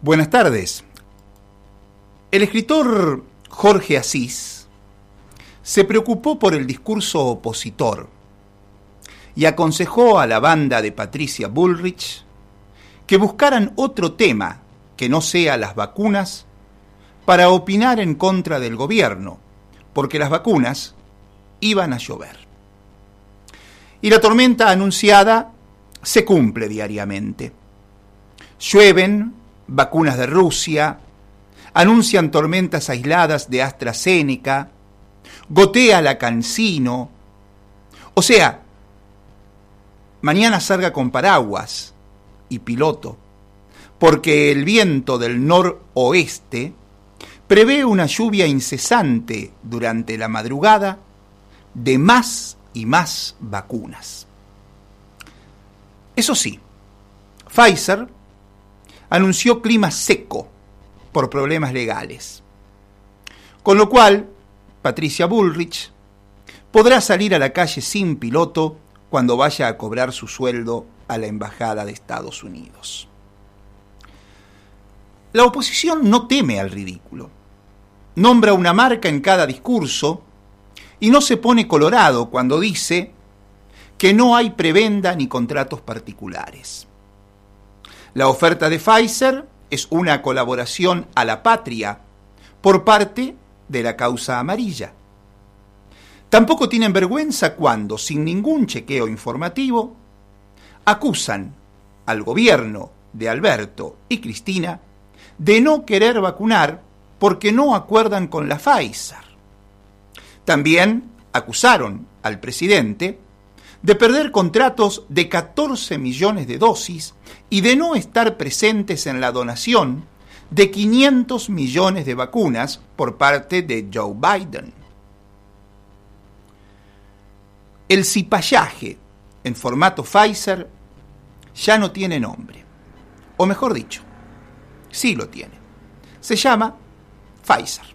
Buenas tardes. El escritor Jorge Asís se preocupó por el discurso opositor y aconsejó a la banda de Patricia Bullrich que buscaran otro tema que no sea las vacunas para opinar en contra del gobierno, porque las vacunas iban a llover. Y la tormenta anunciada se cumple diariamente. Llueven vacunas de Rusia, anuncian tormentas aisladas de AstraZeneca, gotea la Cancino. O sea, mañana salga con paraguas y piloto, porque el viento del noroeste prevé una lluvia incesante durante la madrugada de más y más vacunas. Eso sí, Pfizer anunció clima seco por problemas legales. Con lo cual, Patricia Bullrich podrá salir a la calle sin piloto cuando vaya a cobrar su sueldo a la Embajada de Estados Unidos. La oposición no teme al ridículo. Nombra una marca en cada discurso y no se pone colorado cuando dice que no hay prebenda ni contratos particulares. La oferta de Pfizer es una colaboración a la patria por parte de la causa amarilla. Tampoco tienen vergüenza cuando, sin ningún chequeo informativo, acusan al gobierno de Alberto y Cristina de no querer vacunar porque no acuerdan con la Pfizer. También acusaron al presidente de perder contratos de 14 millones de dosis y de no estar presentes en la donación de 500 millones de vacunas por parte de Joe Biden. El cipallaje en formato Pfizer ya no tiene nombre. O mejor dicho, sí lo tiene. Se llama Pfizer.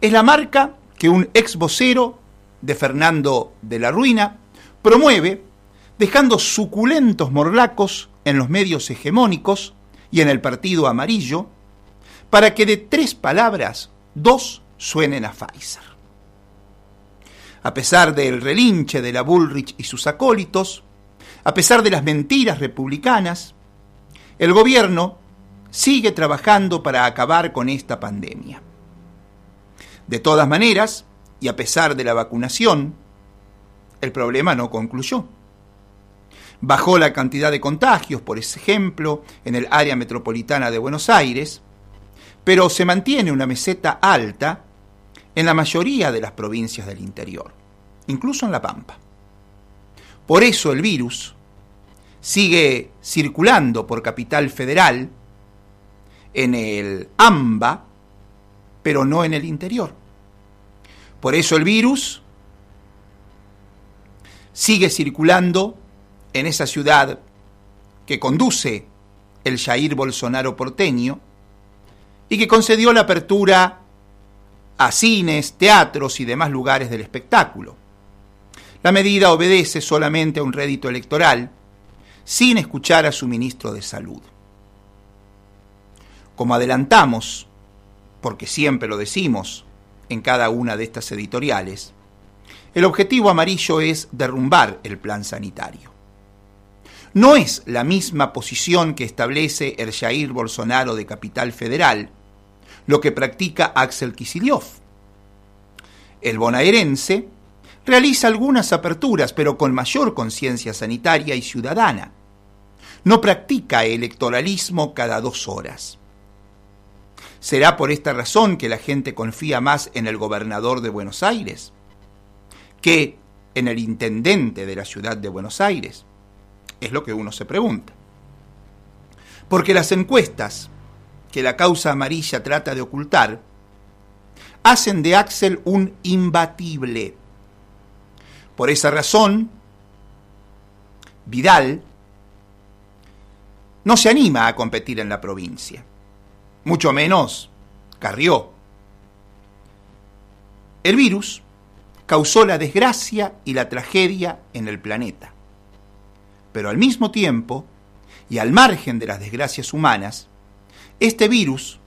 Es la marca que un ex vocero de Fernando de la Ruina promueve dejando suculentos morlacos en los medios hegemónicos y en el partido amarillo, para que de tres palabras, dos suenen a Pfizer. A pesar del relinche de la Bullrich y sus acólitos, a pesar de las mentiras republicanas, el gobierno sigue trabajando para acabar con esta pandemia. De todas maneras, y a pesar de la vacunación, el problema no concluyó. Bajó la cantidad de contagios, por ejemplo, en el área metropolitana de Buenos Aires, pero se mantiene una meseta alta en la mayoría de las provincias del interior, incluso en La Pampa. Por eso el virus sigue circulando por Capital Federal, en el AMBA, pero no en el interior. Por eso el virus sigue circulando en esa ciudad que conduce el Jair Bolsonaro porteño y que concedió la apertura a cines, teatros y demás lugares del espectáculo. La medida obedece solamente a un rédito electoral, sin escuchar a su ministro de Salud. Como adelantamos, porque siempre lo decimos en cada una de estas editoriales, el objetivo amarillo es derrumbar el plan sanitario. No es la misma posición que establece el Jair Bolsonaro de Capital Federal, lo que practica Axel Kicillof. El bonaerense realiza algunas aperturas, pero con mayor conciencia sanitaria y ciudadana. No practica electoralismo cada dos horas. ¿Será por esta razón que la gente confía más en el gobernador de Buenos Aires? Que en el intendente de la ciudad de Buenos Aires? Es lo que uno se pregunta. Porque las encuestas que la causa amarilla trata de ocultar hacen de Axel un imbatible. Por esa razón, Vidal no se anima a competir en la provincia, mucho menos Carrió. El virus causó la desgracia y la tragedia en el planeta. Pero al mismo tiempo, y al margen de las desgracias humanas, este virus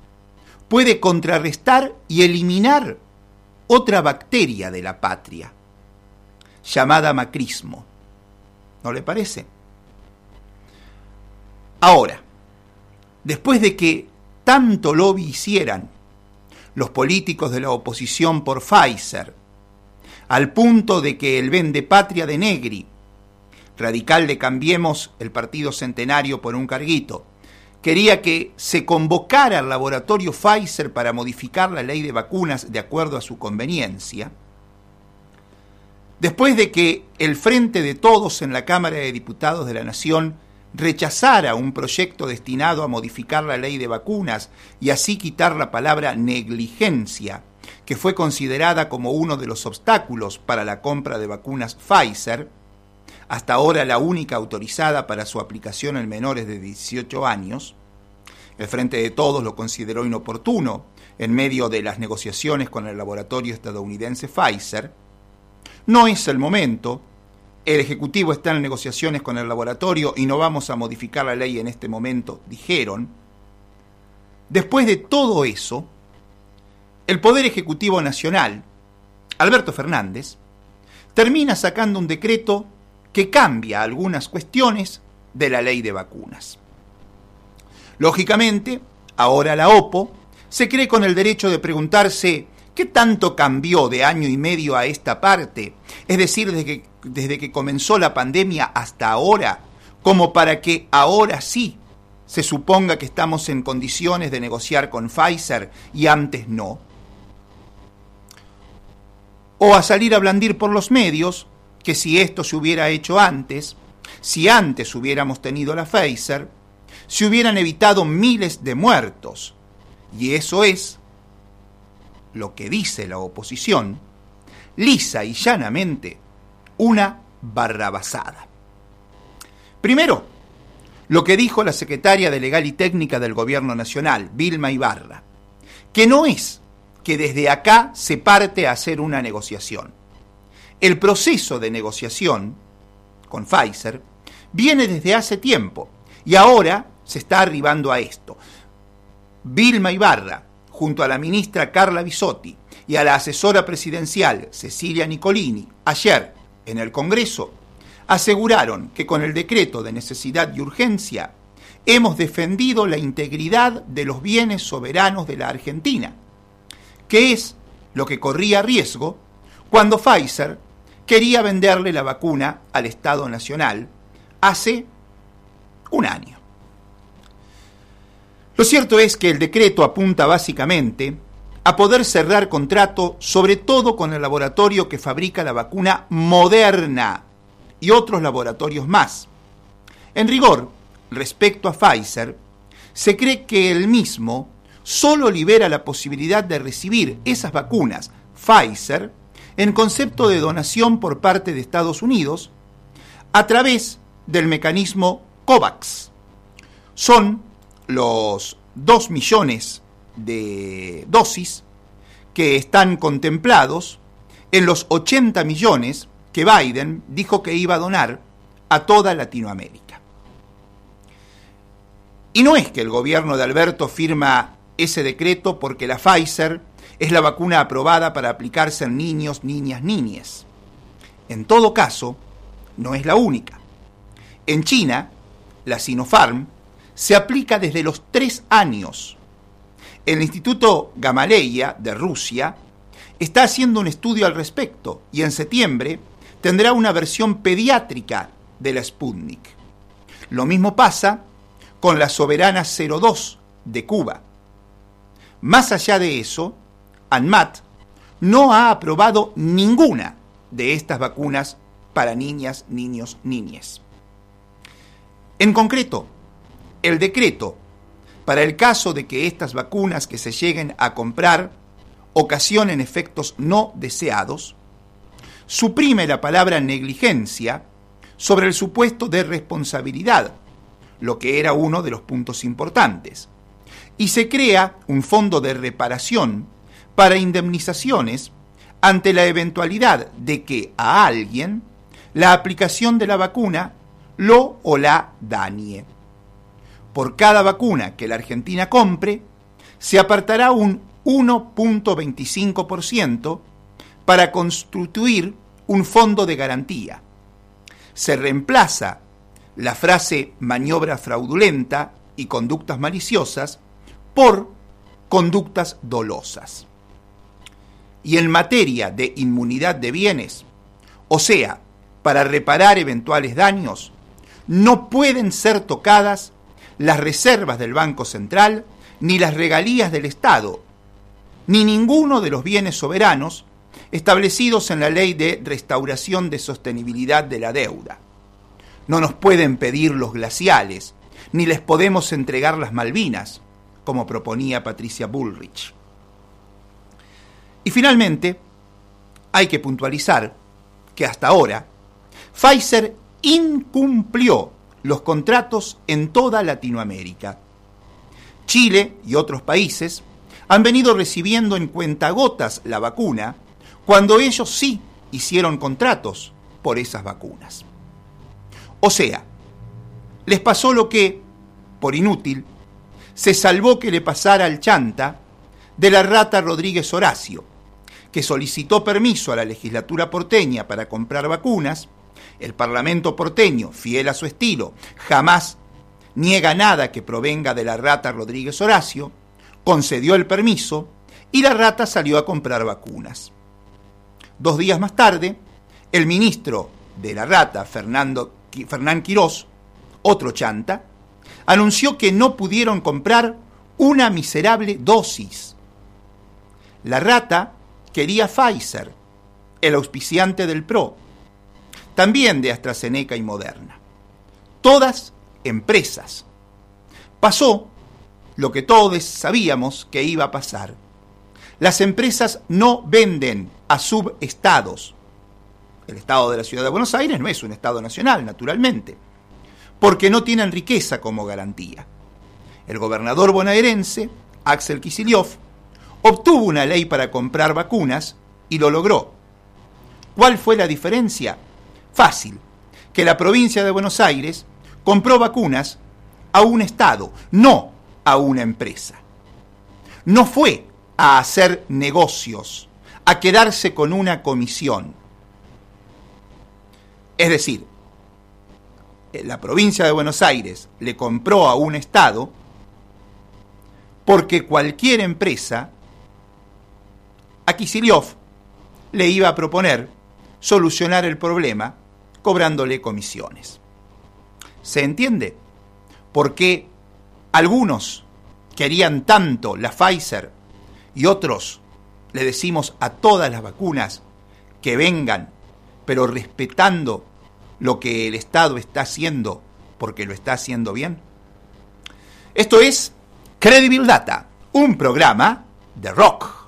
puede contrarrestar y eliminar otra bacteria de la patria, llamada macrismo. ¿No le parece? Ahora, después de que tanto lobby hicieran los políticos de la oposición por Pfizer, al punto de que el vende patria de Negri, radical de Cambiemos el Partido Centenario por un carguito, quería que se convocara al laboratorio Pfizer para modificar la ley de vacunas de acuerdo a su conveniencia, después de que el Frente de Todos en la Cámara de Diputados de la Nación rechazara un proyecto destinado a modificar la ley de vacunas y así quitar la palabra negligencia, que fue considerada como uno de los obstáculos para la compra de vacunas Pfizer, hasta ahora la única autorizada para su aplicación en menores de 18 años. El Frente de Todos lo consideró inoportuno en medio de las negociaciones con el laboratorio estadounidense Pfizer. No es el momento. El Ejecutivo está en negociaciones con el laboratorio y no vamos a modificar la ley en este momento, dijeron. Después de todo eso, el Poder Ejecutivo Nacional, Alberto Fernández, termina sacando un decreto que cambia algunas cuestiones de la ley de vacunas. Lógicamente, ahora la OPO se cree con el derecho de preguntarse qué tanto cambió de año y medio a esta parte, es decir, desde que, comenzó la pandemia hasta ahora, como para que ahora sí se suponga que estamos en condiciones de negociar con Pfizer y antes no. O a salir a blandir por los medios que si esto se hubiera hecho antes, si antes hubiéramos tenido la Pfizer, se hubieran evitado miles de muertos. Y eso es lo que dice la oposición, lisa y llanamente, una barrabasada. Primero, lo que dijo la secretaria de Legal y Técnica del Gobierno Nacional, Vilma Ibarra, que no es que desde acá se parte a hacer una negociación. El proceso de negociación con Pfizer viene desde hace tiempo y ahora se está arribando a esto. Vilma Ibarra, junto a la ministra Carla Bisotti y a la asesora presidencial Cecilia Nicolini, ayer en el Congreso, aseguraron que con el decreto de necesidad y urgencia hemos defendido la integridad de los bienes soberanos de la Argentina, que es lo que corría riesgo cuando Pfizer quería venderle la vacuna al Estado Nacional hace un año. Lo cierto es que el decreto apunta básicamente a poder cerrar contrato sobre todo con el laboratorio que fabrica la vacuna Moderna y otros laboratorios más. En rigor, respecto a Pfizer, se cree que el mismo solo libera la posibilidad de recibir esas vacunas Pfizer en concepto de donación por parte de Estados Unidos a través del mecanismo COVAX. Son los 2 millones de dosis que están contemplados en los 80 millones que Biden dijo que iba a donar a toda Latinoamérica. Y no es que el gobierno de Alberto firma ese decreto porque la Pfizer es la vacuna aprobada para aplicarse en niños, niñas, niñes. En todo caso, no es la única. En China, la Sinopharm se aplica desde los tres años. El Instituto Gamaleya de Rusia está haciendo un estudio al respecto y en septiembre tendrá una versión pediátrica de la Sputnik. Lo mismo pasa con la Soberana 02 de Cuba. Más allá de eso, ANMAT no ha aprobado ninguna de estas vacunas para niñas, niños, niñes. En concreto, el decreto para el caso de que estas vacunas que se lleguen a comprar ocasionen efectos no deseados, suprime la palabra negligencia sobre el supuesto de responsabilidad, lo que era uno de los puntos importantes, y se crea un fondo de reparación para indemnizaciones ante la eventualidad de que a alguien la aplicación de la vacuna lo o la dañe. por cada vacuna que la Argentina compre, se apartará un 1.25% para constituir un fondo de garantía. Se reemplaza la frase maniobra fraudulenta y conductas maliciosas por conductas dolosas. Y en materia de inmunidad de bienes, o sea, para reparar eventuales daños, no pueden ser tocadas las reservas del Banco Central, ni las regalías del Estado, ni ninguno de los bienes soberanos establecidos en la Ley de Restauración de Sostenibilidad de la Deuda. No nos pueden pedir los glaciales, ni les podemos entregar las Malvinas, como proponía Patricia Bullrich. Y finalmente, hay que puntualizar que hasta ahora Pfizer incumplió los contratos en toda Latinoamérica. Chile y otros países han venido recibiendo en cuentagotas la vacuna cuando ellos sí hicieron contratos por esas vacunas. O sea, les pasó lo que, por inútil, se salvó que le pasara al chanta de la rata Rodríguez Horacio, que solicitó permiso a la legislatura porteña para comprar vacunas el Parlamento porteño, fiel a su estilo, jamás niega nada que provenga de la rata Rodríguez Horacio, concedió el permiso y la rata salió a comprar vacunas. Dos días más tarde, el ministro de la rata, Fernando, Fernán Quirós, otro chanta, anunció que no pudieron comprar una miserable dosis. La rata quería Pfizer, el auspiciante del PRO, también de AstraZeneca y Moderna. Todas empresas. Pasó lo que todos sabíamos que iba a pasar. Las empresas no venden a subestados. El Estado de la Ciudad de Buenos Aires no es un Estado nacional, naturalmente, porque no tienen riqueza como garantía. El gobernador bonaerense, Axel Kicillof, obtuvo una ley para comprar vacunas y lo logró. ¿Cuál fue la diferencia? fácil que la provincia de Buenos Aires compró vacunas a un Estado, no a una empresa. No fue a hacer negocios, a quedarse con una comisión. Es decir, la provincia de Buenos Aires le compró a un Estado porque cualquier empresa a Kisiliov le iba a proponer solucionar el problema cobrándole comisiones. ¿Se entiende? ¿Por qué algunos querían tanto la Pfizer y otros le decimos a todas las vacunas que vengan, pero respetando lo que el Estado está haciendo porque lo está haciendo bien? Esto es Credible Data, un programa de rock.